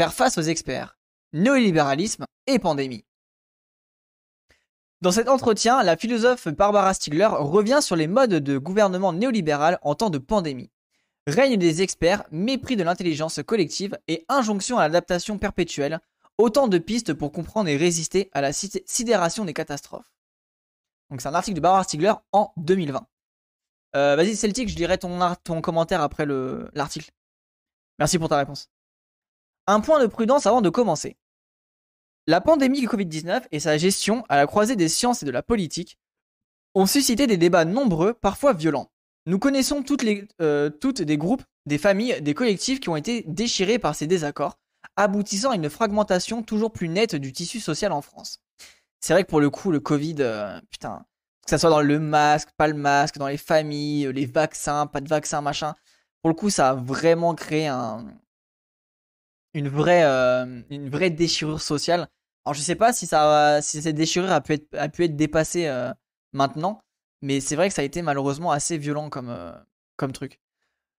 Faire face aux experts. Néolibéralisme et pandémie. Dans cet entretien, la philosophe Barbara Stiegler revient sur les modes de gouvernement néolibéral en temps de pandémie. Règne des experts, mépris de l'intelligence collective et injonction à l'adaptation perpétuelle, autant de pistes pour comprendre et résister à la sidération des catastrophes. Donc c'est un article de Barbara Stiegler en 2020. Euh, vas-y Celtic, je lirai ton, ton commentaire après l'article. Merci pour ta réponse. Un point de prudence avant de commencer. La pandémie du Covid-19 et sa gestion à la croisée des sciences et de la politique ont suscité des débats nombreux, parfois violents. Nous connaissons toutes, les, euh, des groupes, des familles, des collectifs qui ont été déchirés par ces désaccords, aboutissant à une fragmentation toujours plus nette du tissu social en France. C'est vrai que pour le coup, le Covid, euh, putain, que ça soit dans le masque, pas le masque, dans les familles, les vaccins, pas de vaccins, machin, pour le coup, ça a vraiment créé un, une, vraie, une vraie déchirure sociale. Alors je sais pas si, ça, si cette déchirure a pu être, a pu être dépassée maintenant, mais c'est vrai que ça a été malheureusement assez violent comme, euh, comme truc.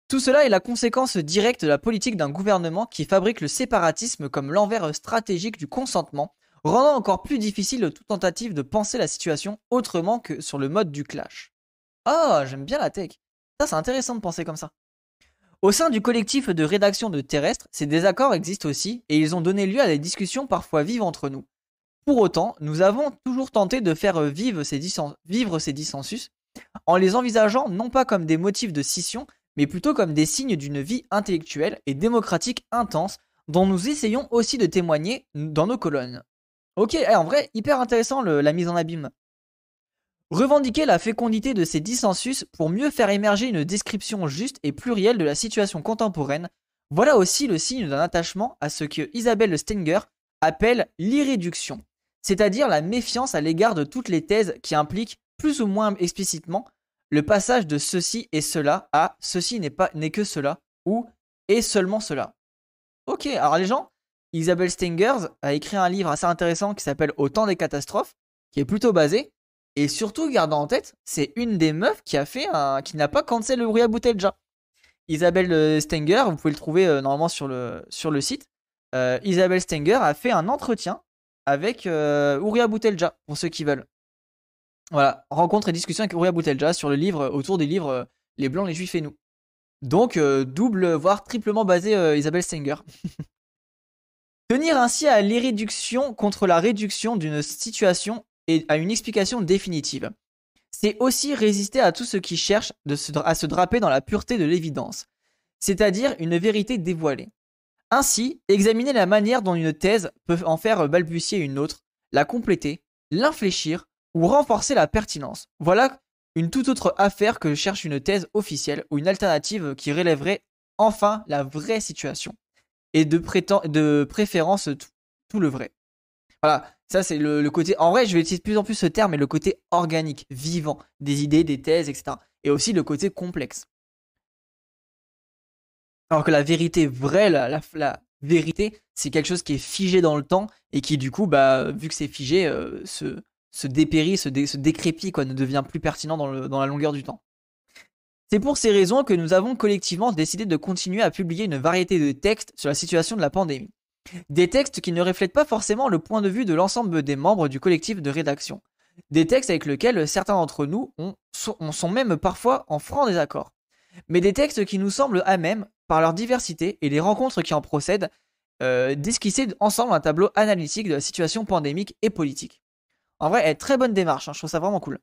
Tout cela est la conséquence directe de la politique d'un gouvernement qui fabrique le séparatisme comme l'envers stratégique du consentement, rendant encore plus difficile toute tentative de penser la situation autrement que sur le mode du clash. Oh, j'aime bien la tech. Ça, c'est intéressant de penser comme ça. Au sein du collectif de rédaction de Terrestre, ces désaccords existent aussi et ils ont donné lieu à des discussions parfois vives entre nous. Pour autant, nous avons toujours tenté de faire vivre ces, dissensus en les envisageant non pas comme des motifs de scission, mais plutôt comme des signes d'une vie intellectuelle et démocratique intense dont nous essayons aussi de témoigner dans nos colonnes. Ok, eh, en vrai, hyper intéressant la mise en abîme. Revendiquer la fécondité de ces dissensus pour mieux faire émerger une description juste et plurielle de la situation contemporaine, voilà aussi le signe d'un attachement à ce que Isabelle Stenger appelle l'irréduction, c'est-à-dire la méfiance à l'égard de toutes les thèses qui impliquent plus ou moins explicitement le passage de ceci et cela à ceci n'est pas n'est que cela ou et seulement cela. Ok, alors les gens, Isabelle Stengers a écrit un livre assez intéressant qui s'appelle Au temps des catastrophes, qui est plutôt basé, et surtout gardant en tête, c'est une des meufs qui a fait qui n'a pas cancel le Rouya Boutelja. Isabelle euh, Stenger, vous pouvez le trouver euh, normalement sur le, sur le site. Euh, Isabelle Stenger a fait un entretien avec euh, Boutelja, pour ceux qui veulent. Voilà, rencontre et discussion avec Ouria Boutelja sur le livre, autour des livres Les Blancs, les Juifs et nous. Donc, double, voire triplement basé Isabelle Stenger. Tenir ainsi à l'irréduction contre la réduction d'une situation à une explication définitive. C'est aussi résister à tout ce qui cherche à se draper dans la pureté de l'évidence, c'est-à-dire une vérité dévoilée. Ainsi, examiner la manière dont une thèse peut en faire balbutier une autre, la compléter, l'infléchir ou renforcer la pertinence. Voilà une toute autre affaire que cherche une thèse officielle ou une alternative qui relèverait enfin la vraie situation et de, de préférence tout, le vrai. Voilà, ça c'est le, côté. En vrai, je vais utiliser de plus en plus ce terme, mais le côté organique, vivant des idées, des thèses, etc. Et aussi le côté complexe. Alors que la vérité vraie, la, vérité, c'est quelque chose qui est figé dans le temps et qui, du coup, bah, vu que c'est figé, euh, se, se, dépérit, se, décrépit, quoi, ne devient plus pertinent dans, la longueur du temps. C'est pour ces raisons que nous avons collectivement décidé de continuer à publier une variété de textes sur la situation de la pandémie. Des textes qui ne reflètent pas forcément le point de vue de l'ensemble des membres du collectif de rédaction. Des textes avec lesquels certains d'entre nous sont même parfois en franc désaccord. Mais des textes qui nous semblent à même par leur diversité et les rencontres qui en procèdent, euh, d'esquisser ensemble un tableau analytique de la situation pandémique et politique. En vrai, elle très bonne démarche, hein, je trouve ça vraiment cool.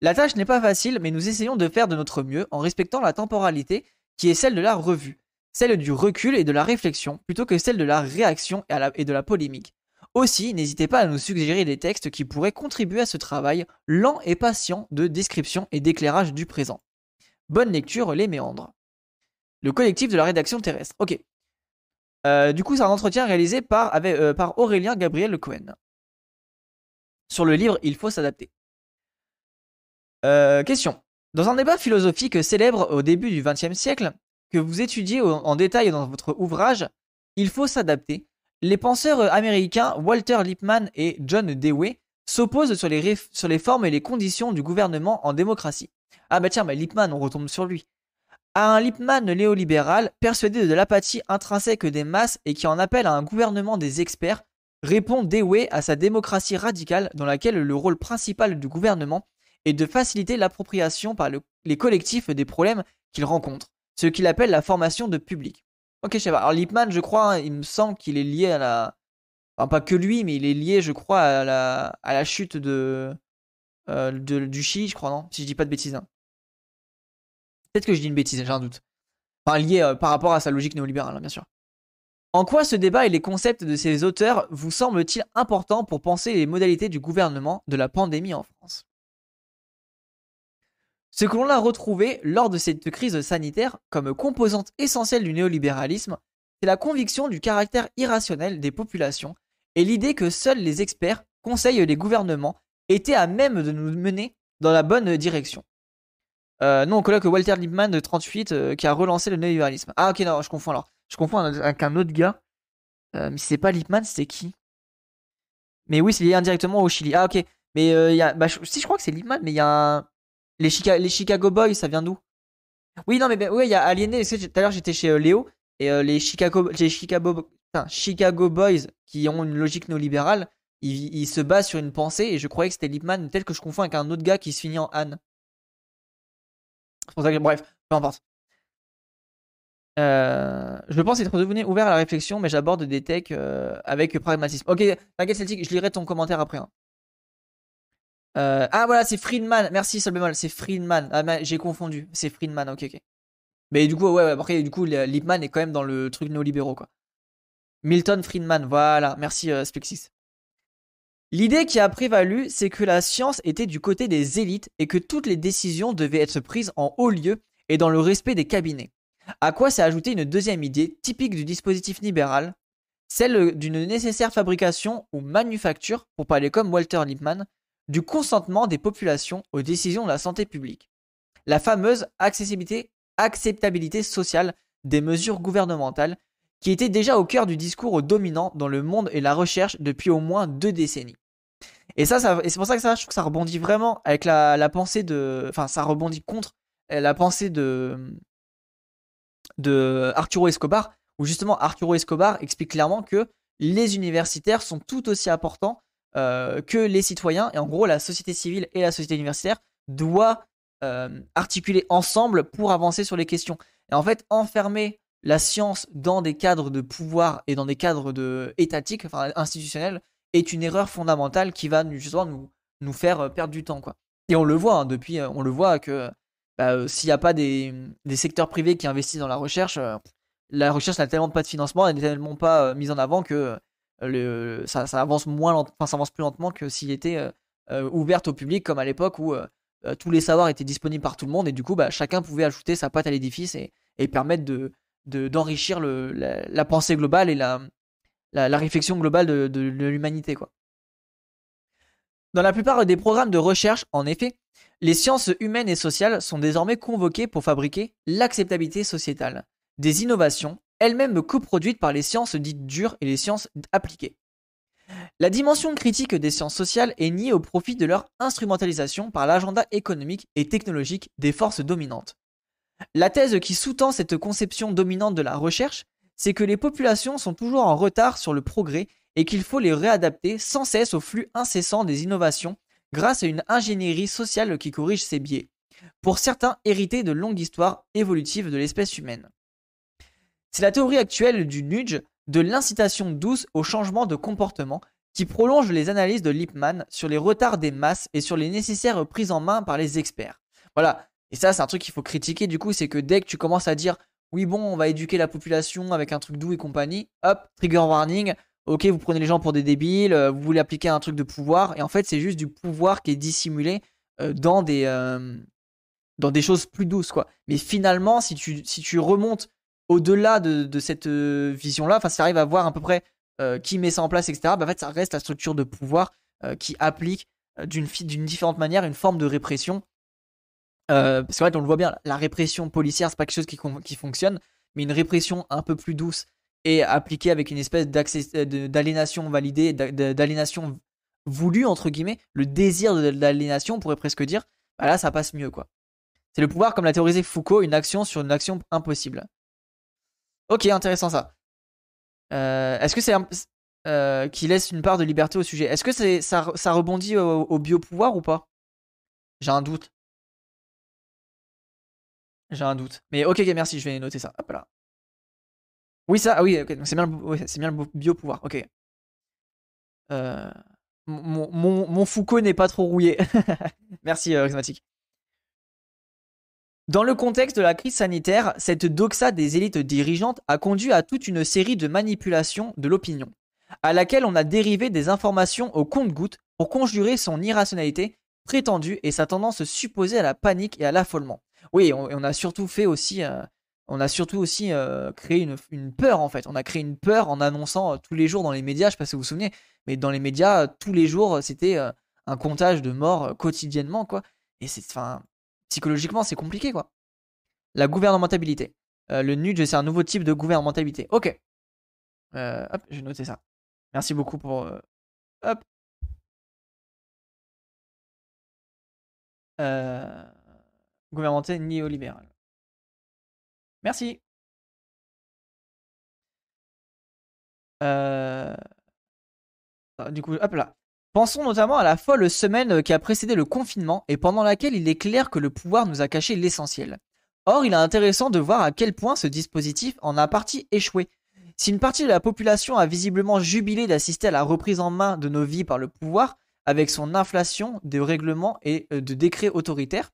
La tâche n'est pas facile, mais nous essayons de faire de notre mieux en respectant la temporalité qui est celle de la revue, celle du recul et de la réflexion, plutôt que celle de la réaction et, de la polémique. Aussi, n'hésitez pas à nous suggérer des textes qui pourraient contribuer à ce travail lent et patient de description et d'éclairage du présent. Bonne lecture, les méandres. Le collectif de la rédaction terrestre. Ok. Euh, du coup, c'est un entretien réalisé par, euh, par Aurélien Gabriel Cohen. Sur le livre Il faut s'adapter. Euh, question. Dans un débat philosophique célèbre au début du XXe siècle, que vous étudiez en détail dans votre ouvrage, Il faut s'adapter, les penseurs américains Walter Lippmann et John Dewey s'opposent sur les, formes et les conditions du gouvernement en démocratie. Ah bah tiens, bah Lippmann, on retombe sur lui. À un Lippmann néolibéral, persuadé de l'apathie intrinsèque des masses et qui en appelle à un gouvernement des experts, répond Dewey à sa démocratie radicale dans laquelle le rôle principal du gouvernement est de faciliter l'appropriation par les collectifs des problèmes qu'ils rencontrent, ce qu'il appelle la formation de public. Ok, je sais pas. Alors Lippmann, je crois, hein, il me semble qu'il est lié à la... Enfin, pas que lui, mais il est lié, je crois, à la, à la chute de... Euh, du Chi, je crois, non Si je dis pas de bêtises. Hein. Peut-être que je dis une bêtise, j'ai un doute. Enfin, lié euh, par rapport à sa logique néolibérale, hein, bien sûr. En quoi ce débat et les concepts de ces auteurs vous semblent-ils importants pour penser les modalités du gouvernement de la pandémie en France? Ce que l'on a retrouvé lors de cette crise sanitaire comme composante essentielle du néolibéralisme, c'est la conviction du caractère irrationnel des populations et l'idée que seuls les experts conseillent les gouvernements étaient à même de nous mener dans la bonne direction. Euh, non, on colloque Walter Lippmann de 38 euh, qui a relancé le néolibéralisme. Ah ok, non, je confonds alors. Je confonds avec un autre gars. Euh, mais c'est pas Lippmann, c'était qui? Mais oui, c'est lié indirectement au Chili. Ah ok. Mais il y a, bah, si je crois que c'est Lippmann, mais il y a les, Chicago Boys, ça vient d'où? Oui, non, mais ben, oui, il y a Aliéné. Tout à l'heure, j'étais chez Léo et les Chicago, les Chicago, Boys qui ont une logique néolibérale, ils, se basent sur une pensée et je croyais que c'était Lippmann, tel que je confonds avec un autre gars qui se finit en Anne. Pour ça que, bref, peu importe. Euh, je pense être devenu ouvert à la réflexion, mais j'aborde des techs euh, avec pragmatisme. Ok, t'inquiète Celtic, je lirai ton commentaire après. Hein. Euh, ah voilà, c'est Friedman. Merci Solbemol, c'est Friedman. Ah, j'ai confondu. C'est Friedman, ok, ok. Mais du coup, ouais, ouais, du coup, Lippmann est quand même dans le truc néolibéraux, quoi. Milton Friedman, voilà. Merci Spexis. L'idée qui a prévalu, c'est que la science était du côté des élites et que toutes les décisions devaient être prises en haut lieu et dans le respect des cabinets. À quoi s'est ajoutée une deuxième idée typique du dispositif libéral, celle d'une nécessaire fabrication ou manufacture, pour parler comme Walter Lippmann, du consentement des populations aux décisions de la santé publique. La fameuse accessibilité, acceptabilité sociale des mesures gouvernementales qui était déjà au cœur du discours dominant dans le monde et la recherche depuis au moins deux décennies. Et ça, c'est pour ça que ça, je trouve que ça rebondit vraiment avec la, la pensée de, enfin, ça rebondit contre euh, la pensée de de Arturo Escobar, où justement Arturo Escobar explique clairement que les universitaires sont tout aussi importants euh, que les citoyens, et en gros la société civile et la société universitaire doivent euh, articuler ensemble pour avancer sur les questions. Et en fait, enfermer la science dans des cadres de pouvoir et dans des cadres de étatiques, enfin institutionnels, est une erreur fondamentale qui va justement nous, nous faire euh, perdre du temps, quoi. Et on le voit hein, depuis, euh, on le voit que bah, s'il n'y a pas des, des, secteurs privés qui investissent dans la recherche, la recherche n'a tellement pas de financement, elle n'est tellement pas mise en avant que le, ça, ça, avance moins, enfin ça avance plus lentement que s'il était ouverte au public comme à l'époque où tous les savoirs étaient disponibles par tout le monde et du coup bah, chacun pouvait ajouter sa patte à l'édifice et, et permettre de, d'enrichir la, pensée globale et la, la, réflexion globale de, l'humanité. Quoi. Dans la plupart des programmes de recherche, en effet, les sciences humaines et sociales sont désormais convoquées pour fabriquer l'acceptabilité sociétale, des innovations, elles-mêmes coproduites par les sciences dites dures et les sciences appliquées. La dimension critique des sciences sociales est niée au profit de leur instrumentalisation par l'agenda économique et technologique des forces dominantes. La thèse qui sous-tend cette conception dominante de la recherche, c'est que les populations sont toujours en retard sur le progrès et qu'il faut les réadapter sans cesse au flux incessant des innovations grâce à une ingénierie sociale qui corrige ces biais, pour certains hérités de longues histoires évolutives de l'espèce humaine. C'est la théorie actuelle du nudge, de l'incitation douce au changement de comportement, qui prolonge les analyses de Lippmann sur les retards des masses et sur les nécessaires prises en main par les experts. Voilà, et ça, c'est un truc qu'il faut critiquer du coup, c'est que dès que tu commences à dire oui, bon, on va éduquer la population avec un truc doux et compagnie, hop, trigger warning, ok, vous prenez les gens pour des débiles, euh, vous voulez appliquer un truc de pouvoir, et en fait, c'est juste du pouvoir qui est dissimulé euh, dans, des, euh, dans des choses plus douces, quoi. Mais finalement, si tu, si tu remontes au-delà de, cette vision-là, enfin, si tu à voir à peu près qui met ça en place, etc., bah, en fait, ça reste la structure de pouvoir qui applique d'une différente manière une forme de répression euh, parce qu'en fait, on le voit bien, la répression policière, c'est pas quelque chose qui, fonctionne, mais une répression un peu plus douce et appliquée avec une espèce euh, d'aliénation validée, d'aliénation voulue, entre guillemets, le désir d'aliénation, on pourrait presque dire, bah là, ça passe mieux, quoi. C'est le pouvoir, comme l'a théorisé Foucault, une action sur une action impossible. Ok, intéressant ça. Euh, Est-ce que c'est euh, qui laisse une part de liberté au sujet? Est-ce que c'est ça, ça, rebondit au, au biopouvoir ou pas? J'ai un doute. J'ai un doute. Mais ok, merci, je vais noter ça. Hop là. Oui, ça, ah oui, ok, c'est bien, le, bien le biopouvoir. Ok. Euh, mon, mon, mon, Foucault n'est pas trop rouillé. merci, euh, Dans le contexte de la crise sanitaire, cette doxa des élites dirigeantes a conduit à toute une série de manipulations de l'opinion, à laquelle on a dérivé des informations au compte-gouttes pour conjurer son irrationalité prétendue et sa tendance supposée à la panique et à l'affolement. Oui, on, a surtout fait aussi, euh, on a surtout aussi euh, créé une, peur en fait. On a créé une peur en annonçant euh, tous les jours dans les médias. Je sais pas si vous vous souvenez, mais dans les médias tous les jours c'était un comptage de morts quotidiennement quoi. Et c'est, enfin, psychologiquement c'est compliqué quoi. La gouvernementabilité. le nudge c'est un nouveau type de gouvernementabilité. Ok. hop, j'ai noté ça. Merci beaucoup pour. hop. Euh gouvernementé néolibéral. Merci. Euh, du coup, hop là. Pensons notamment à la folle semaine qui a précédé le confinement et pendant laquelle il est clair que le pouvoir nous a caché l'essentiel. Or, il est intéressant de voir à quel point ce dispositif en a partie échoué. Si une partie de la population a visiblement jubilé d'assister à la reprise en main de nos vies par le pouvoir, avec son inflation de règlements et euh, de décrets autoritaires,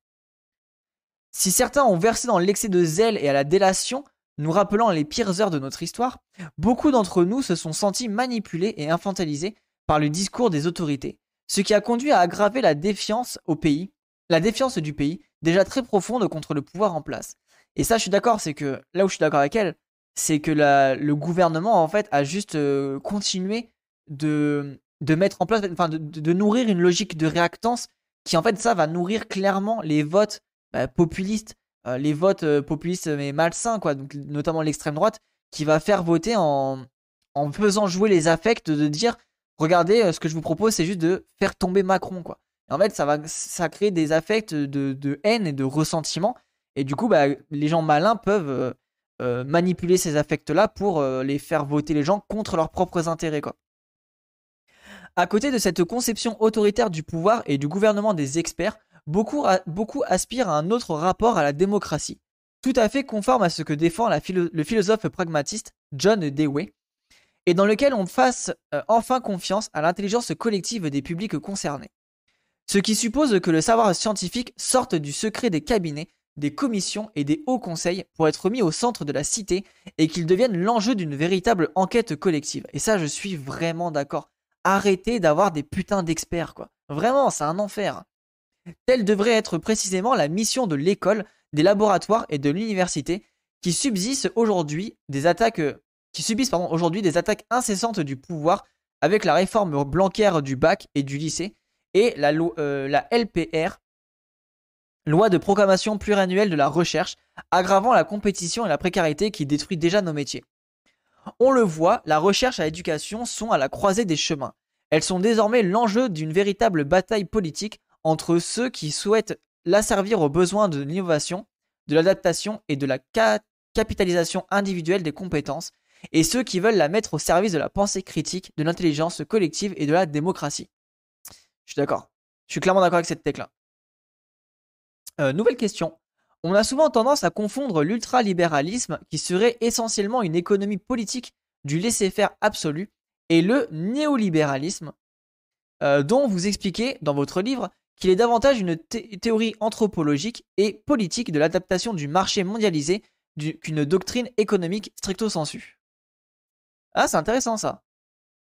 si certains ont versé dans l'excès de zèle et à la délation, nous rappelant les pires heures de notre histoire, beaucoup d'entre nous se sont sentis manipulés et infantilisés par le discours des autorités, ce qui a conduit à aggraver la défiance au pays, la défiance du pays, déjà très profonde contre le pouvoir en place. Et ça, je suis d'accord, c'est que là où je suis d'accord avec elle, c'est que le gouvernement, en fait, a juste euh, continué de, de mettre en place, enfin, de nourrir une logique de réactance qui, en fait, ça va nourrir clairement les votes bah, populistes, euh, les votes euh, populistes mais malsains, quoi, donc notamment l'extrême droite, qui va faire voter en, en faisant jouer les affects de dire regardez, euh, ce que je vous propose, c'est juste de faire tomber Macron, quoi. en fait, ça va ça crée des affects de, haine et de ressentiment. Et du coup, bah, les gens malins peuvent manipuler ces affects-là pour les faire voter les gens contre leurs propres intérêts, quoi. À côté de cette conception autoritaire du pouvoir et du gouvernement des experts, beaucoup, aspirent à un autre rapport à la démocratie, tout à fait conforme à ce que défend le philosophe pragmatiste John Dewey, et dans lequel on fasse euh, enfin confiance à l'intelligence collective des publics concernés. Ce qui suppose que le savoir scientifique sorte du secret des cabinets, des commissions et des hauts conseils pour être mis au centre de la cité et qu'il devienne l'enjeu d'une véritable enquête collective. Et ça, je suis vraiment d'accord. Arrêtez d'avoir des putains d'experts, quoi. Vraiment, c'est un enfer. Telle devrait être précisément la mission de l'école, des laboratoires et de l'université qui subsistent aujourd'hui des attaques qui subissent aujourd'hui des attaques incessantes du pouvoir avec la réforme blancaire du bac et du lycée et la, euh, la LPR, loi de programmation pluriannuelle de la recherche, aggravant la compétition et la précarité qui détruit déjà nos métiers. On le voit, la recherche et l'éducation sont à la croisée des chemins. Elles sont désormais l'enjeu d'une véritable bataille politique entre ceux qui souhaitent l'asservir aux besoins de l'innovation, de l'adaptation et de la capitalisation individuelle des compétences, et ceux qui veulent la mettre au service de la pensée critique, de l'intelligence collective et de la démocratie. Je suis d'accord. Je suis clairement d'accord avec cette tech-là. Euh, nouvelle question. On a souvent tendance à confondre l'ultralibéralisme, qui serait essentiellement une économie politique du laisser-faire absolu, et le néolibéralisme, euh, dont vous expliquez dans votre livre qu'il est davantage une théorie anthropologique et politique de l'adaptation du marché mondialisé qu'une doctrine économique stricto sensu. Ah, c'est intéressant ça.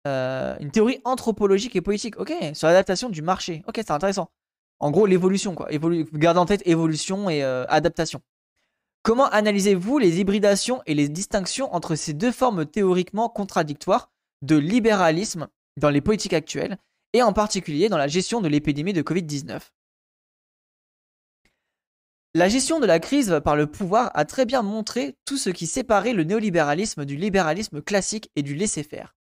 Euh, une théorie anthropologique et politique, ok, sur l'adaptation du marché. Ok, c'est intéressant. En gros, l'évolution, quoi. Garde en tête évolution et euh, adaptation. Comment analysez-vous les hybridations et les distinctions entre ces deux formes théoriquement contradictoires de libéralisme dans les politiques actuelles et en particulier dans la gestion de l'épidémie de Covid-19. La gestion de la crise par le pouvoir a très bien montré tout ce qui séparait le néolibéralisme du libéralisme classique et du laisser-faire,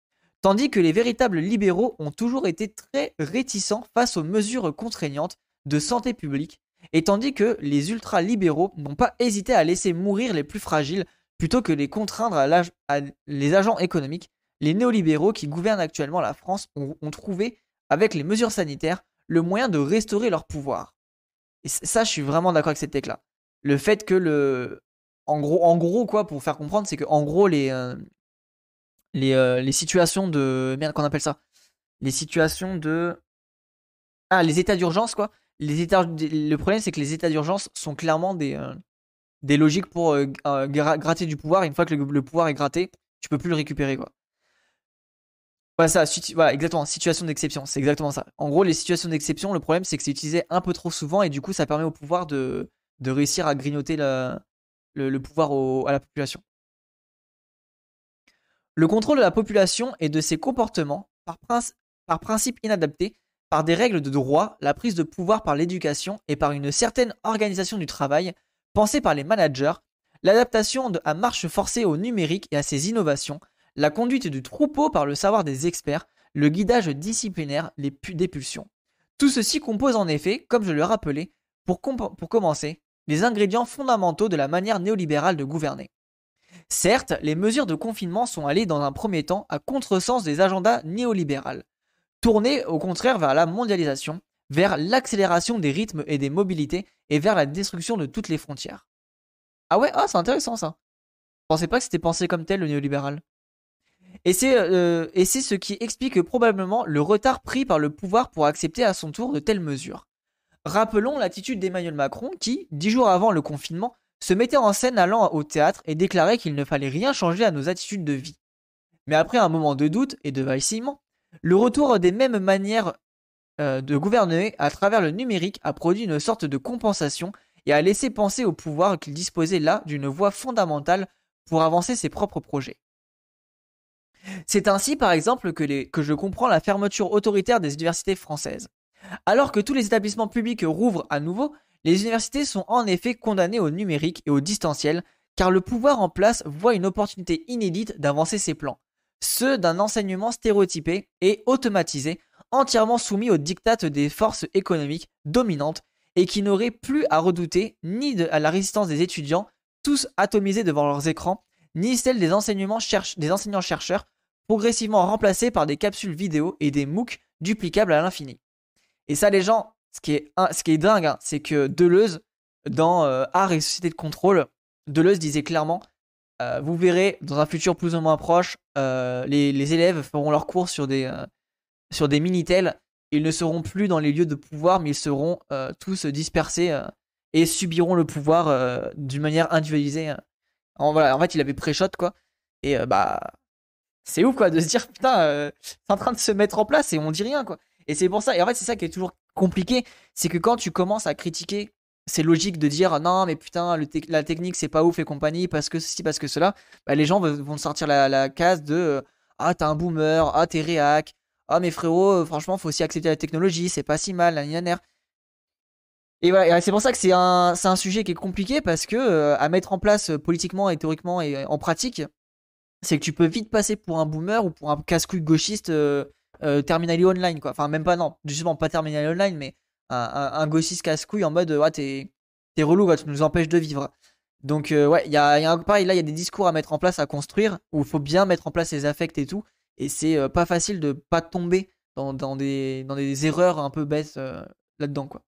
tandis que les véritables libéraux ont toujours été très réticents face aux mesures contraignantes de santé publique et tandis que les ultra-libéraux n'ont pas hésité à laisser mourir les plus fragiles plutôt que les contraindre à, les agents économiques, les néolibéraux qui gouvernent actuellement la France ont, trouvé, avec les mesures sanitaires, le moyen de restaurer leur pouvoir. Et ça, je suis vraiment d'accord avec cette tech-là. Le fait que le... En gros, en gros, quoi, pour faire comprendre, c'est que en gros, les, euh, les, euh, les situations de... Merde, qu'on appelle ça? Les situations de... Ah, les états d'urgence, quoi. Les états... Le problème, c'est que les états d'urgence sont clairement des... Euh, des logiques pour gratter du pouvoir. une fois que le, pouvoir est gratté, tu peux plus le récupérer, quoi. Voilà, ça, exactement, situation d'exception, c'est exactement ça. En gros, les situations d'exception, le problème, c'est que c'est utilisé un peu trop souvent et du coup, ça permet au pouvoir de, de réussir à grignoter le, le, pouvoir à la population. Le contrôle de la population et de ses comportements, par, par principe inadapté, par des règles de droit, la prise de pouvoir par l'éducation et par une certaine organisation du travail, pensée par les managers, l'adaptation à marche forcée au numérique et à ses innovations, la conduite du troupeau par le savoir des experts, le guidage disciplinaire, les des pulsions. Tout ceci compose en effet, comme je le rappelais, pour, pour commencer, les ingrédients fondamentaux de la manière néolibérale de gouverner. Certes, les mesures de confinement sont allées dans un premier temps à contresens des agendas néolibérales, tournées au contraire vers la mondialisation, vers l'accélération des rythmes et des mobilités et vers la destruction de toutes les frontières. Ah ouais, ah, c'est intéressant ça. Je pensais pas que c'était pensé comme tel le néolibéral? Et c'est euh, ce qui explique probablement le retard pris par le pouvoir pour accepter à son tour de telles mesures. Rappelons l'attitude d'Emmanuel Macron qui, dix jours avant le confinement, se mettait en scène allant au théâtre et déclarait qu'il ne fallait rien changer à nos attitudes de vie. Mais après un moment de doute et de vacillement, le retour des mêmes manières euh, de gouverner à travers le numérique a produit une sorte de compensation et a laissé penser au pouvoir qu'il disposait là d'une voie fondamentale pour avancer ses propres projets. C'est ainsi, par exemple, que, je comprends la fermeture autoritaire des universités françaises. Alors que tous les établissements publics rouvrent à nouveau, les universités sont en effet condamnées au numérique et au distanciel, car le pouvoir en place voit une opportunité inédite d'avancer ses plans, ceux d'un enseignement stéréotypé et automatisé entièrement soumis aux dictates des forces économiques dominantes et qui n'auraient plus à redouter ni à la résistance des étudiants, tous atomisés devant leurs écrans, ni celle des, des enseignants-chercheurs, progressivement remplacés par des capsules vidéo et des MOOC duplicables à l'infini. Et ça, les gens, ce qui est, ce dingue, hein, c'est que Deleuze, dans euh, Art et Société de Contrôle, Deleuze disait clairement euh, Vous verrez, dans un futur plus ou moins proche, euh, les, élèves feront leurs cours sur des, sur des Minitel, ils ne seront plus dans les lieux de pouvoir, mais ils seront euh, tous dispersés euh, et subiront le pouvoir euh, d'une manière individualisée. En, voilà, en fait, il avait pré-shot, quoi. Et bah, c'est ouf, quoi, de se dire, putain, c'est en train de se mettre en place et on dit rien, quoi. Et c'est pour ça, et en fait, c'est ça qui est toujours compliqué, c'est que quand tu commences à critiquer c'est logique de dire non mais putain la technique c'est pas ouf et compagnie parce que ceci parce que cela bah, les gens vont sortir la, la case de ah t'es un boomer ah t'es réac ah mais frérot, euh, franchement, faut aussi accepter la technologie, c'est pas si mal, la Et voilà, c'est pour ça que c'est un, un, sujet qui est compliqué parce que euh, à mettre en place euh, politiquement et théoriquement et en pratique, c'est que tu peux vite passer pour un boomer ou pour un casse-couille gauchiste euh, terminali online quoi. Enfin même pas non, justement pas terminali online, mais un, gauchiste casse-couille en mode ouais t'es relou, tu nous empêches de vivre. Donc ouais, il y a, y a pareil là, il y a des discours à mettre en place, à construire où il faut bien mettre en place les affects et tout. Et c'est euh, pas facile de pas tomber dans, des, dans des erreurs un peu bêtes euh, là-dedans, quoi.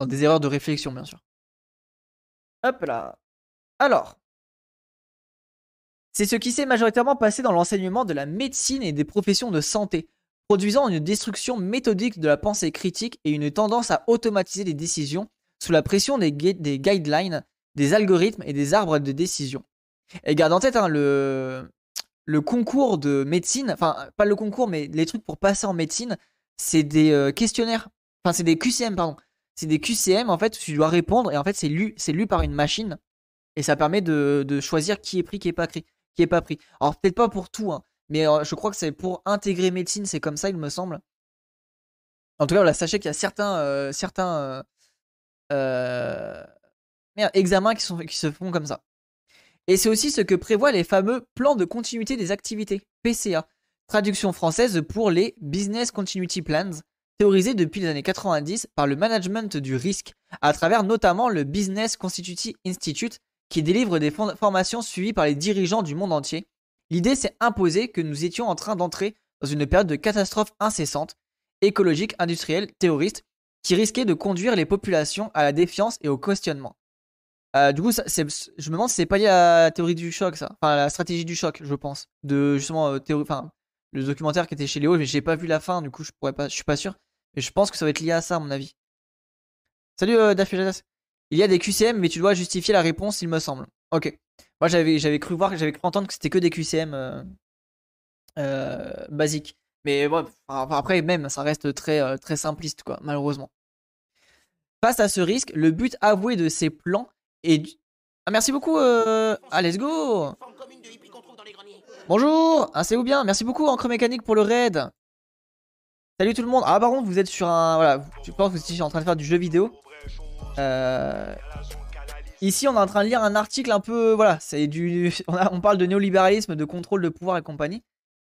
Dans des erreurs de réflexion, bien sûr. Hop là. Alors. C'est ce qui s'est majoritairement passé dans l'enseignement de la médecine et des professions de santé, produisant une destruction méthodique de la pensée critique et une tendance à automatiser les décisions sous la pression des, guidelines, des algorithmes et des arbres de décision. Et garde en tête hein, le, concours de médecine, enfin pas le concours, mais les trucs pour passer en médecine, c'est des euh, questionnaires, enfin c'est des QCM, pardon. C'est des QCM en fait où tu dois répondre et en fait c'est lu, c'est lu par une machine et ça permet de, choisir qui est pris, qui est pas pris, qui est pas pris. Alors peut-être pas pour tout, hein, mais euh, je crois que c'est pour intégrer médecine, c'est comme ça il me semble. En tout cas, voilà, sachez qu'il y a certains, euh, certains examens qui, se font comme ça. Et c'est aussi ce que prévoient les fameux plans de continuité des activités, PCA, traduction française pour les Business Continuity Plans, théorisée depuis les années 90 par le management du risque, à travers notamment le Business Constitution Institute, qui délivre des formations suivies par les dirigeants du monde entier. L'idée s'est imposée que nous étions en train d'entrer dans une période de catastrophe incessante, écologique, industrielle, terroriste, qui risquait de conduire les populations à la défiance et au questionnement. Euh, du coup, ça, je me demande si c'est pas lié à la théorie du choc, ça. Enfin, la stratégie du choc, je pense. De justement, euh, le documentaire qui était chez Léo, mais j'ai pas vu la fin, du coup, je pourrais pas, je suis pas sûr. Mais je pense que ça va être lié à ça, à mon avis. Salut, euh, Il y a des QCM, mais tu dois justifier la réponse, il me semble. Ok. Moi, j'avais, cru voir, j'avais cru entendre que c'était que des QCM euh, euh, basiques. Mais bon, après, même, ça reste très, très simpliste, quoi, malheureusement. Face à ce risque, le but avoué de ces plans et ah, merci beaucoup. Euh... Ah, let's go. Bonjour. Ah, c'est où bien Merci beaucoup, Encre Mécanique, pour le raid. Salut tout le monde. Ah, par contre, vous êtes sur un. Voilà, je pense que vous êtes en train de faire du jeu vidéo. Euh... Ici, on est en train de lire un article un peu. Voilà, c'est du. On, parle de néolibéralisme, de contrôle de pouvoir et compagnie.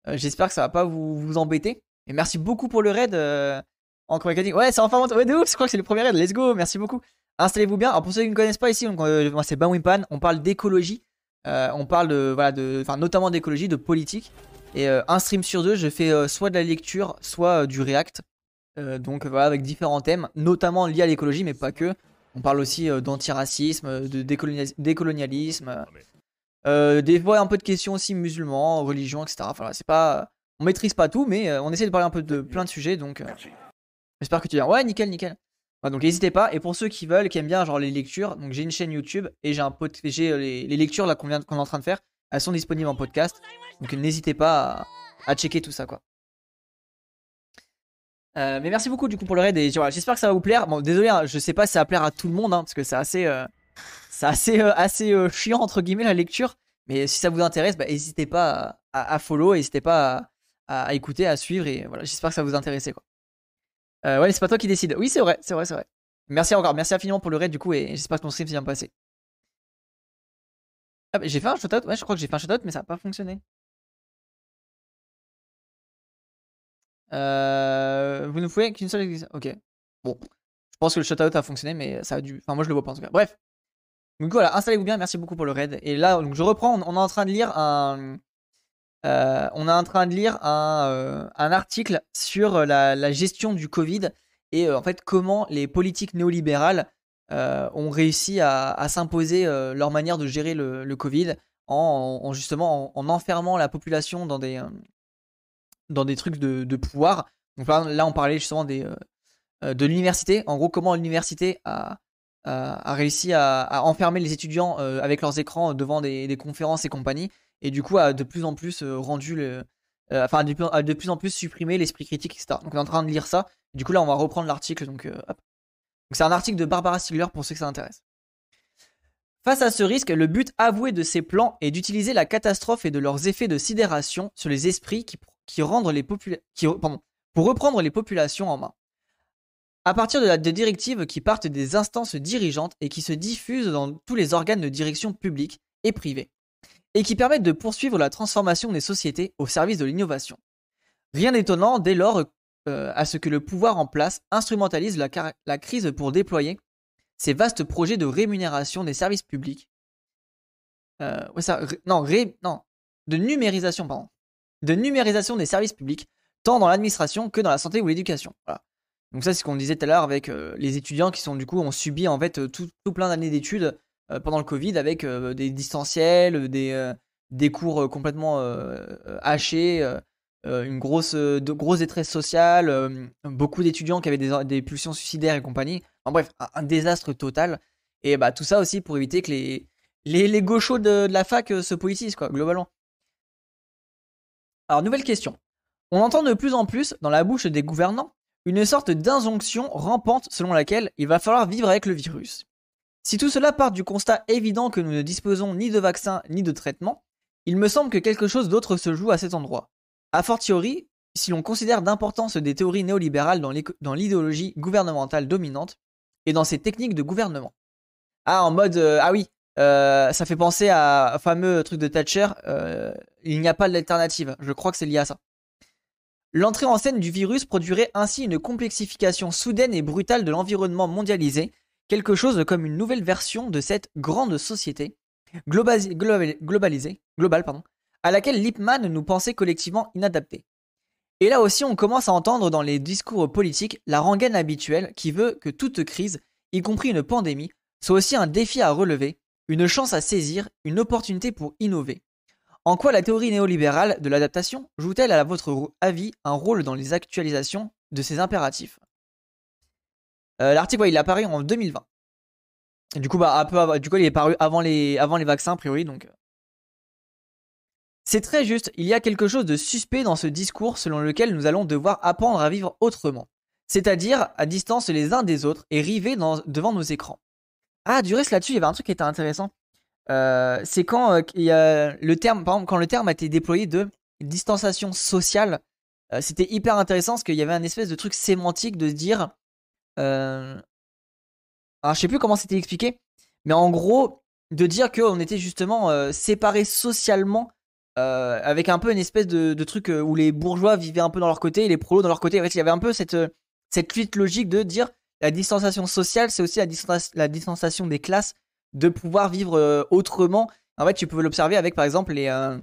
Euh, j'espère que ça va pas vous, embêter. Et merci beaucoup pour le raid. Euh... Encre Mécanique. Ouais, c'est enfin. Ouais, de ouf, je crois que c'est le premier raid. Let's go. Merci beaucoup. Installez-vous bien. Alors pour ceux qui ne connaissent pas ici, euh, moi c'est Banwimpan. On parle d'écologie. On parle de, voilà, de, notamment d'écologie, de politique. Et un stream sur deux, je fais soit de la lecture, soit du React. donc voilà, avec différents thèmes, notamment liés à l'écologie, mais pas que. On parle aussi d'antiracisme, de décolonialisme. des fois un peu de questions aussi musulmans, religion, etc. Enfin, c'est pas, on maîtrise pas tout, mais on essaie de parler un peu de plein de sujets. Donc, j'espère que tu dis ouais, nickel, nickel donc n'hésitez pas. Et pour ceux qui veulent, qui aiment bien genre les lectures, donc j'ai une chaîne YouTube et j'ai un j'ai euh, les, lectures là qu'on est en train de faire, elles sont disponibles en podcast. Donc n'hésitez pas à... checker tout ça quoi. Euh, mais merci beaucoup du coup pour le raid et j'espère que ça va vous plaire. Bon désolé, hein, je sais pas si ça va plaire à tout le monde hein, parce que c'est assez, euh, c'est assez, assez chiant entre guillemets la lecture. Mais si ça vous intéresse, bah, n'hésitez pas à, follow, n'hésitez pas à, à, écouter, à suivre et voilà, j'espère que ça vous intéresser quoi. Euh, ouais, c'est pas toi qui décide. Oui, c'est vrai, c'est vrai, c'est vrai. Merci encore, merci infiniment pour le raid du coup et j'espère que ton stream s'est bien passé. J'ai fait un shoutout, ouais, je crois que j'ai fait un shoutout, mais ça a pas fonctionné. Euh, vous ne pouvez qu'une seule. Ok. Bon. Je pense que le shoutout a fonctionné, mais ça a dû. Enfin, moi je le vois pas en tout cas. Bref. Donc voilà, installez-vous bien, merci beaucoup pour le raid. Et là, donc, je reprends, on est en train de lire un, euh, on est en train de lire un, euh, article sur la, gestion du Covid et euh, en fait comment les politiques néolibérales ont réussi à, s'imposer leur manière de gérer le, Covid en, justement en, enfermant la population dans des, dans des trucs de, pouvoir. Là, on parlait justement des, de l'université. En gros, comment l'université a, réussi à, enfermer les étudiants avec leurs écrans devant des conférences et compagnie et du coup a de plus en plus euh, rendu euh, enfin de, plus en plus supprimé l'esprit critique, etc. Donc on est en train de lire ça. Du coup là on va reprendre l'article. Donc, euh, c'est un article de Barbara Stigler pour ceux que ça intéresse. Face à ce risque, le but avoué de ces plans est d'utiliser la catastrophe et de leurs effets de sidération sur les esprits qui, pour reprendre les populations en main. À partir de, directives qui partent des instances dirigeantes et qui se diffusent dans tous les organes de direction publics et privés et qui permettent de poursuivre la transformation des sociétés au service de l'innovation. Rien d'étonnant dès lors euh, à ce que le pouvoir en place instrumentalise la, crise pour déployer ces vastes projets de rémunération des services publics. Euh, non, non, de numérisation, pardon. De numérisation des services publics, tant dans l'administration que dans la santé ou l'éducation. Donc ça, c'est ce qu'on disait tout à l'heure avec euh, les étudiants qui sont du coup ont subi en fait tout plein d'années d'études euh, pendant le Covid avec euh, des distanciels, des, euh, des cours complètement hachés, une grosse, grosse détresse sociale, beaucoup d'étudiants qui avaient des, des, pulsions suicidaires et compagnie. En bref, un, désastre total. Et bah tout ça aussi pour éviter que les, les, les gauchos de, de, la fac se politisent, quoi, globalement. Alors, nouvelle question. On entend de plus en plus, dans la bouche des gouvernants, une sorte d'injonction rampante selon laquelle il va falloir vivre avec le virus. Si tout cela part du constat évident que nous ne disposons ni de vaccin ni de traitement, il me semble que quelque chose d'autre se joue à cet endroit. A fortiori, si l'on considère d'importance des théories néolibérales dans l'idéologie gouvernementale dominante et dans ses techniques de gouvernement. Ah, en mode, euh, ah oui, euh, ça fait penser à un fameux truc de Thatcher, euh, il n'y a pas d'alternative. Je crois que c'est lié à ça. L'entrée en scène du virus produirait ainsi une complexification soudaine et brutale de l'environnement mondialisé, quelque chose comme une nouvelle version de cette grande société globalisée, globale, pardon, à laquelle Lippmann nous pensait collectivement inadaptés. Et là aussi, on commence à entendre dans les discours politiques la rengaine habituelle qui veut que toute crise, y compris une pandémie, soit aussi un défi à relever, une chance à saisir, une opportunité pour innover. En quoi la théorie néolibérale de l'adaptation joue-t-elle à votre avis un rôle dans les actualisations de ces impératifs? Euh, L'article, il est apparu en 2020. du coup, bah, du coup, il est paru avant les, vaccins, a priori. Euh. C'est très juste, il y a quelque chose de suspect dans ce discours selon lequel nous allons devoir apprendre à vivre autrement, c'est-à-dire à distance les uns des autres et rivés devant nos écrans. Ah, du reste là-dessus, il y avait un truc qui était intéressant. Euh, c'est quand a le terme, par exemple, quand le terme a été déployé de distanciation sociale, c'était hyper intéressant parce qu'il y avait un espèce de truc sémantique de se dire euh... Alors, je sais plus comment c'était expliqué, mais en gros, de dire qu'on était justement euh, séparés socialement, euh, avec un peu une espèce de, truc euh, où les bourgeois vivaient un peu dans leur côté et les prolos dans leur côté. En fait, il y avait un peu cette, cette logique de dire la distanciation sociale, c'est aussi la, distanciation des classes, de pouvoir vivre autrement. En fait, tu pouvais l'observer avec, par exemple, les,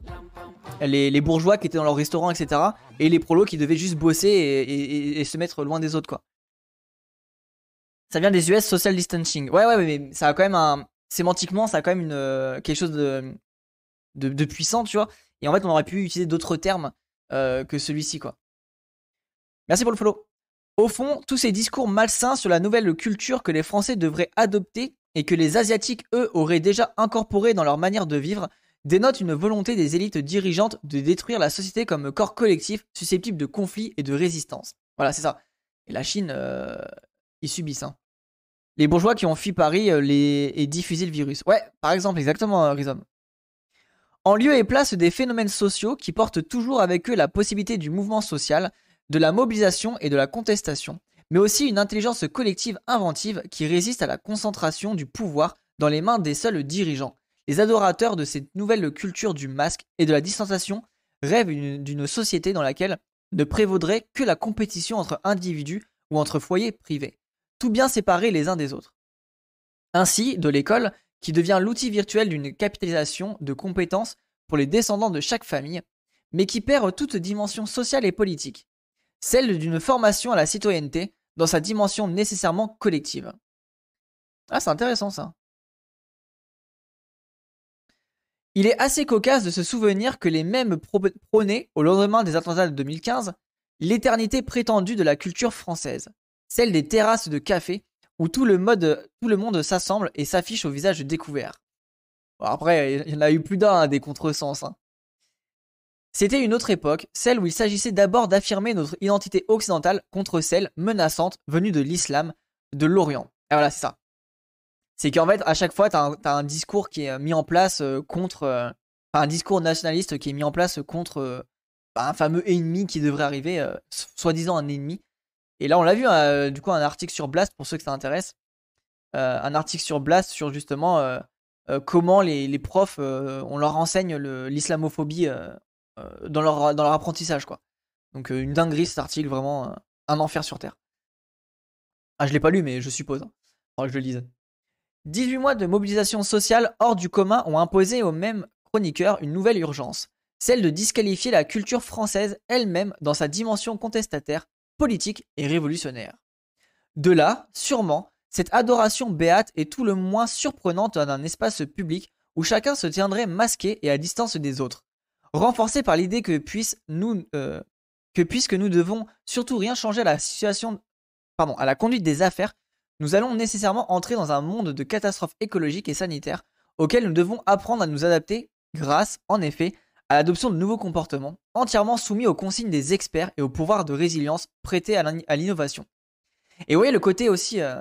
les, bourgeois qui étaient dans leur restaurant, etc. Et les prolos qui devaient juste bosser et, se mettre loin des autres, quoi. Ça vient des US social distancing. Ouais, ouais, mais ça a quand même un. Sémantiquement, ça a quand même une, euh, quelque chose de, de, puissant, tu vois. Et en fait, on aurait pu utiliser d'autres termes euh, que celui-ci, quoi. Merci pour le follow. Au fond, tous ces discours malsains sur la nouvelle culture que les Français devraient adopter et que les Asiatiques, eux, auraient déjà incorporé dans leur manière de vivre, dénotent une volonté des élites dirigeantes de détruire la société comme corps collectif susceptible de conflits et de résistance. Voilà, c'est ça. Et la Chine, euh, ils subissent. Hein les bourgeois qui ont fui Paris euh, et diffusé le virus. Ouais, par exemple, exactement, euh, Rhizome. En lieu et place des phénomènes sociaux qui portent toujours avec eux la possibilité du mouvement social, de la mobilisation et de la contestation, mais aussi une intelligence collective inventive qui résiste à la concentration du pouvoir dans les mains des seuls dirigeants. Les adorateurs de cette nouvelle culture du masque et de la distanciation rêvent d'une société dans laquelle ne prévaudrait que la compétition entre individus ou entre foyers privés tout bien séparés les uns des autres. Ainsi, de l'école, qui devient l'outil virtuel d'une capitalisation de compétences pour les descendants de chaque famille, mais qui perd toute dimension sociale et politique, celle d'une formation à la citoyenneté dans sa dimension nécessairement collective. Ah, c'est intéressant ça. Il est assez cocasse de se souvenir que les mêmes prônaient, au lendemain des attentats de 2015, l'éternité prétendue de la culture française, celle des terrasses de café où tout le, monde s'assemble et s'affiche au visage découvert. après, il y en a eu plus d'un hein, des contresens. Hein. C'était une autre époque, celle où il s'agissait d'abord d'affirmer notre identité occidentale contre celle menaçante venue de l'islam, de l'Orient. Et voilà, c'est ça. C'est qu'en fait, à chaque fois, tu as, un discours qui est mis en place euh, contre. Euh, un discours nationaliste qui est mis en place contre euh, bah, un fameux ennemi qui devrait arriver, soi-disant un ennemi. Et là, on l'a vu, euh, du coup, un article sur Blast, pour ceux que ça intéresse. Euh, un article sur Blast sur justement euh, comment les, profs, on leur enseigne l'islamophobie dans, leur, dans leur apprentissage, quoi. Donc, une dinguerie cet article, vraiment un enfer sur Terre. Ah, je l'ai pas lu, mais je suppose. Hein. que je le lise. 18 mois de mobilisation sociale hors du commun ont imposé au même chroniqueur une nouvelle urgence, celle de disqualifier la culture française elle-même dans sa dimension contestataire politique et révolutionnaire. De là, sûrement, cette adoration béate est tout le moins surprenante dans un espace public où chacun se tiendrait masqué et à distance des autres, renforcé par l'idée que, nous, euh, que puisque nous devons surtout rien changer à la situation, pardon, à la conduite des affaires, nous allons nécessairement entrer dans un monde de catastrophes écologiques et sanitaires auxquelles nous devons apprendre à nous adapter grâce, en effet, à l'adoption de nouveaux comportements, entièrement soumis aux consignes des experts et au pouvoir de résilience prêté à l'innovation. Et vous voyez, le côté aussi euh,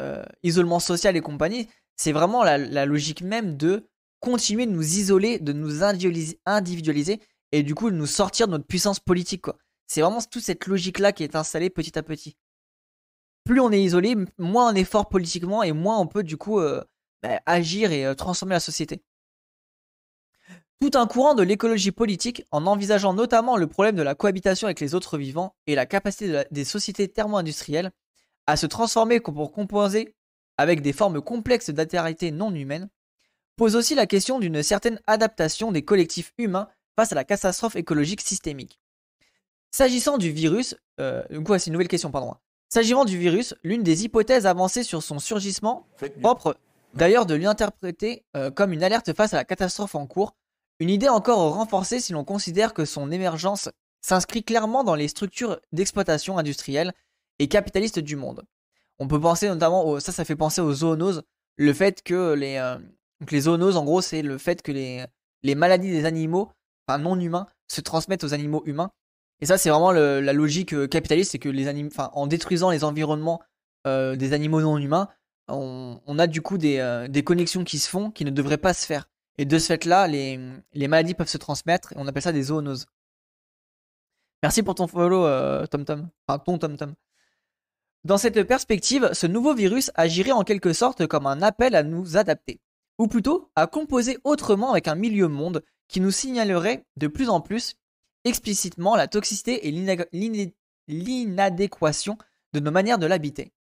euh, isolement social et compagnie, c'est vraiment la, logique même de continuer de nous isoler, de nous individualiser, et du coup de nous sortir de notre puissance politique. C'est vraiment toute cette logique-là qui est installée petit à petit. Plus on est isolé, moins on est fort politiquement et moins on peut du coup euh, bah, agir et transformer la société. Tout un courant de l'écologie politique, en envisageant notamment le problème de la cohabitation avec les autres vivants et la capacité des sociétés thermo-industrielles à se transformer pour composer avec des formes complexes d'altérité non humaine, pose aussi la question d'une certaine adaptation des collectifs humains face à la catastrophe écologique systémique. S'agissant du virus, euh, c'est une nouvelle question, pardon. S'agissant du virus, l'une des hypothèses avancées sur son surgissement, propre d'ailleurs de l'interpréter euh, comme une alerte face à la catastrophe en cours, une idée encore renforcée si l'on considère que son émergence s'inscrit clairement dans les structures d'exploitation industrielle et capitaliste du monde. On peut penser notamment, au, ça, ça fait penser aux zoonoses, le fait que les, euh, les zoonoses, en gros, c'est le fait que les, les maladies des animaux, enfin non humains, se transmettent aux animaux humains. Et ça, c'est vraiment la logique euh, capitaliste, c'est que les animaux, enfin, en détruisant les environnements euh, des animaux non humains, on, a du coup des, des, connexions qui se font qui ne devraient pas se faire. Et de ce fait-là, les, les maladies peuvent se transmettre et on appelle ça des zoonoses. Merci pour ton follow, TomTom. Enfin, ton TomTom. Dans cette perspective, ce nouveau virus agirait en quelque sorte comme un appel à nous adapter, ou plutôt à composer autrement avec un milieu monde qui nous signalerait de plus en plus explicitement la toxicité et l'inadéquation de nos manières de l'habiter.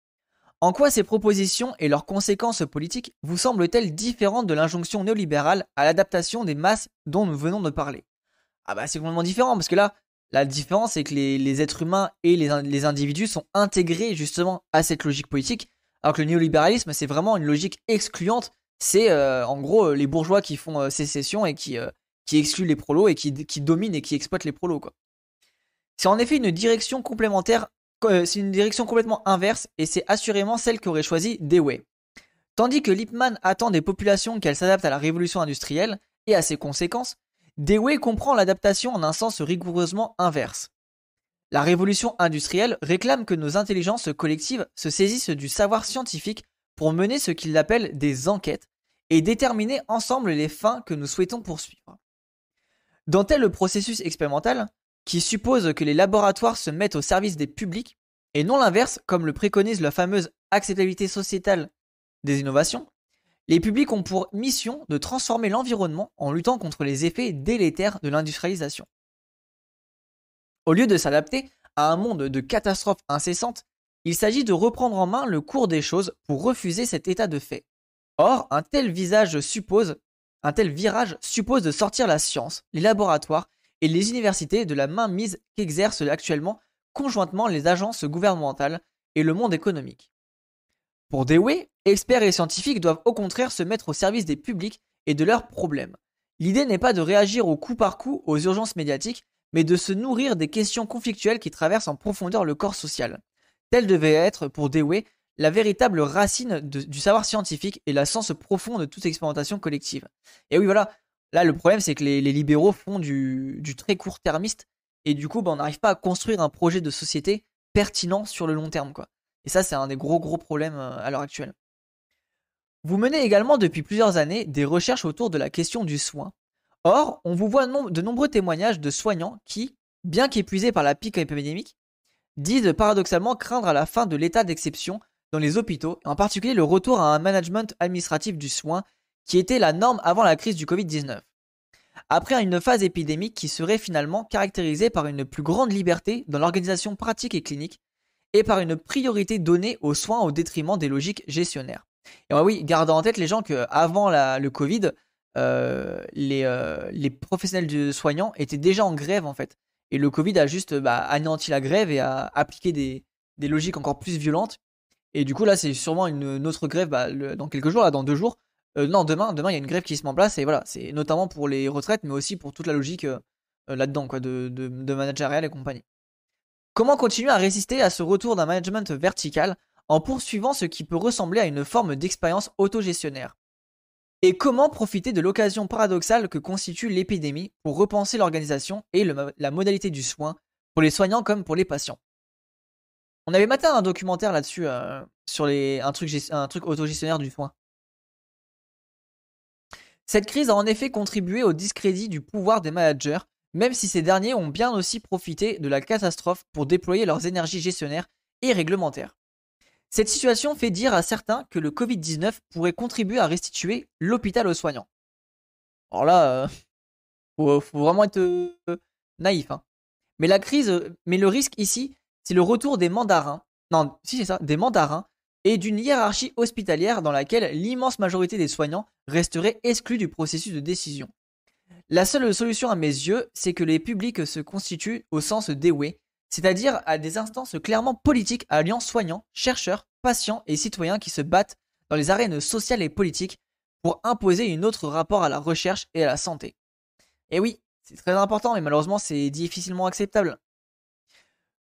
En quoi ces propositions et leurs conséquences politiques vous semblent-elles différentes de l'injonction néolibérale à l'adaptation des masses dont nous venons de parler? Ah bah c'est complètement différent parce que là, la différence, c'est que les, êtres humains et les, individus sont intégrés justement à cette logique politique, alors que le néolibéralisme, c'est vraiment une logique excluante. C'est euh, en gros euh, les bourgeois qui font euh, sécession et qui, qui excluent les prolos et qui, dominent et qui exploitent les prolos. C'est en effet une direction complémentaire, c'est une direction complètement inverse et c'est assurément celle qu'aurait choisi Dewey. Tandis que Lippmann attend des populations qu'elles s'adaptent à la révolution industrielle et à ses conséquences, Dewey comprend l'adaptation en un sens rigoureusement inverse. La révolution industrielle réclame que nos intelligences collectives se saisissent du savoir scientifique pour mener ce qu'il appelle des enquêtes et déterminer ensemble les fins que nous souhaitons poursuivre. Dans tel processus expérimental, qui suppose que les laboratoires se mettent au service des publics, et non l'inverse comme le préconise la fameuse acceptabilité sociétale des innovations, les publics ont pour mission de transformer l'environnement en luttant contre les effets délétères de l'industrialisation. Au lieu de s'adapter à un monde de catastrophes incessantes, il s'agit de reprendre en main le cours des choses pour refuser cet état de fait. Or, un tel visage suppose, un tel virage suppose de sortir la science, les laboratoires et les universités de la main mise qu'exercent actuellement conjointement les agences gouvernementales et le monde économique. Pour Dewey, experts et scientifiques doivent au contraire se mettre au service des publics et de leurs problèmes. L'idée n'est pas de réagir au coup par coup aux urgences médiatiques, mais de se nourrir des questions conflictuelles qui traversent en profondeur le corps social. Telle devait être, pour Dewey, la véritable racine du savoir scientifique et la sens profond de toute expérimentation collective. Et oui, voilà, là le problème c'est que les, libéraux font du, très court-termiste, et du coup, bah, on n'arrive pas à construire un projet de société pertinent sur le long terme. Et ça, c'est un des gros gros problèmes euh, à l'heure actuelle. Vous menez également depuis plusieurs années des recherches autour de la question du soin. Or, on vous voit de nombreux témoignages de soignants qui, bien qu'épuisés par la pique épidémique, disent paradoxalement craindre à la fin de l'état d'exception dans les hôpitaux, en particulier le retour à un management administratif du soin qui était la norme avant la crise du Covid-19. Après une phase épidémique qui serait finalement caractérisée par une plus grande liberté dans l'organisation pratique et clinique, et par une priorité donnée aux soins au détriment des logiques gestionnaires. Et oui, gardons en tête les gens que avant le Covid, euh, les, euh, les, professionnels de soignants étaient déjà en grève en fait. Et le Covid a juste bah, anéanti la grève et a appliqué des, logiques encore plus violentes. Et du coup là, c'est sûrement une, autre grève bah, dans quelques jours, là, dans deux jours. Euh, non, demain, demain il y a une grève qui se met en place et voilà, c'est notamment pour les retraites, mais aussi pour toute la logique là-dedans, quoi, de, de, de et compagnie. Comment continuer à résister à ce retour d'un management vertical en poursuivant ce qui peut ressembler à une forme d'expérience autogestionnaire? Et comment profiter de l'occasion paradoxale que constitue l'épidémie pour repenser l'organisation et la modalité du soin pour les soignants comme pour les patients? On avait matin un documentaire là-dessus euh, sur les, un, truc, autogestionnaire du soin. Cette crise a en effet contribué au discrédit du pouvoir des managers même si ces derniers ont bien aussi profité de la catastrophe pour déployer leurs énergies gestionnaires et réglementaires. Cette situation fait dire à certains que le Covid-19 pourrait contribuer à restituer l'hôpital aux soignants. Alors là, euh, Faut, faut vraiment être euh, naïf. Hein. Mais la crise, euh, mais le risque ici, c'est le retour des mandarins. Non, si c'est ça, des mandarins et d'une hiérarchie hospitalière dans laquelle l'immense majorité des soignants resterait exclus du processus de décision. La seule solution à mes yeux, c'est que les publics se constituent au sens déoué, c'est-à-dire à des instances clairement politiques alliant soignants, chercheurs, patients et citoyens qui se battent dans les arènes sociales et politiques pour imposer une autre rapport à la recherche et à la santé. Et oui, c'est très important, mais malheureusement c'est difficilement acceptable.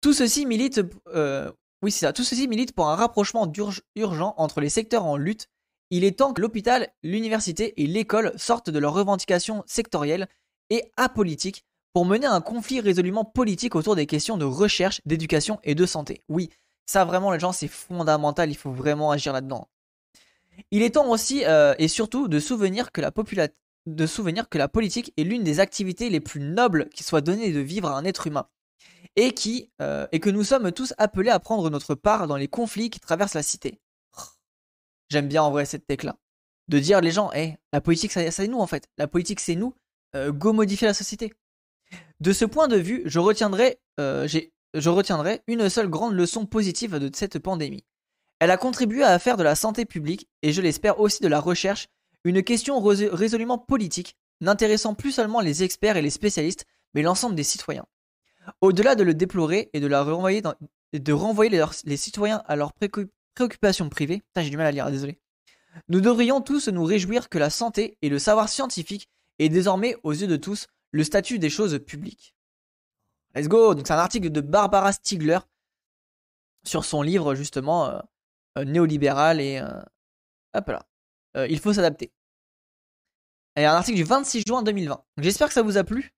Tout ceci milite, euh, tout ceci milite pour un rapprochement urgent entre les secteurs en lutte. Il est temps que l'hôpital, l'université et l'école sortent de leurs revendications sectorielles et apolitiques pour mener un conflit résolument politique autour des questions de recherche, d'éducation et de santé. Oui, ça vraiment les gens c'est fondamental, il faut vraiment agir là-dedans. Il est temps aussi euh, et surtout de la de souvenir que la politique est l'une des activités les plus nobles qui soit donnée de vivre à un être humain et qui euh, que nous sommes tous appelés à prendre notre part dans les conflits qui traversent la cité. J'aime bien en vrai cette tech là, de dire les gens, hey, la politique c'est nous en fait, la politique c'est nous, euh, go modifier la société. De ce point de vue, je retiendrai, je retiendrai une seule grande leçon positive de cette pandémie. Elle a contribué à faire de la santé publique, et je l'espère aussi de la recherche, une question résolument politique, n'intéressant plus seulement les experts et les spécialistes, mais l'ensemble des citoyens. Au-delà de le déplorer et de, la renvoyer de renvoyer les, citoyens à leurs préoccupations privées, j'ai du mal à lire, désolé. Nous devrions tous nous réjouir que la santé et le savoir scientifique aient désormais, aux yeux de tous, le statut des choses publiques. Let's go Donc c'est un article de Barbara Stiegler sur son livre justement euh, euh, néolibéral et euh, hop là. il faut s'adapter. Et un article du 26 juin 2020. J'espère que ça vous a plu.